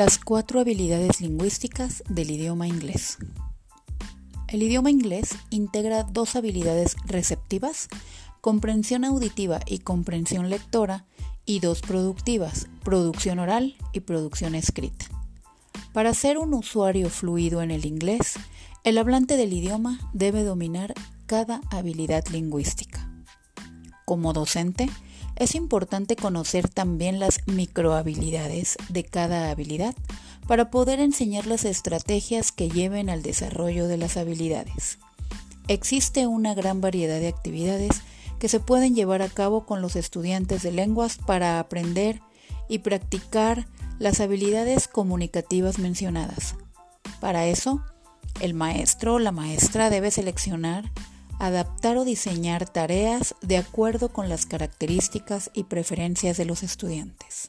Las cuatro habilidades lingüísticas del idioma inglés. El idioma inglés integra dos habilidades receptivas, comprensión auditiva y comprensión lectora, y dos productivas, producción oral y producción escrita. Para ser un usuario fluido en el inglés, el hablante del idioma debe dominar cada habilidad lingüística. Como docente, es importante conocer también las microhabilidades de cada habilidad para poder enseñar las estrategias que lleven al desarrollo de las habilidades. Existe una gran variedad de actividades que se pueden llevar a cabo con los estudiantes de lenguas para aprender y practicar las habilidades comunicativas mencionadas. Para eso, el maestro o la maestra debe seleccionar adaptar o diseñar tareas de acuerdo con las características y preferencias de los estudiantes.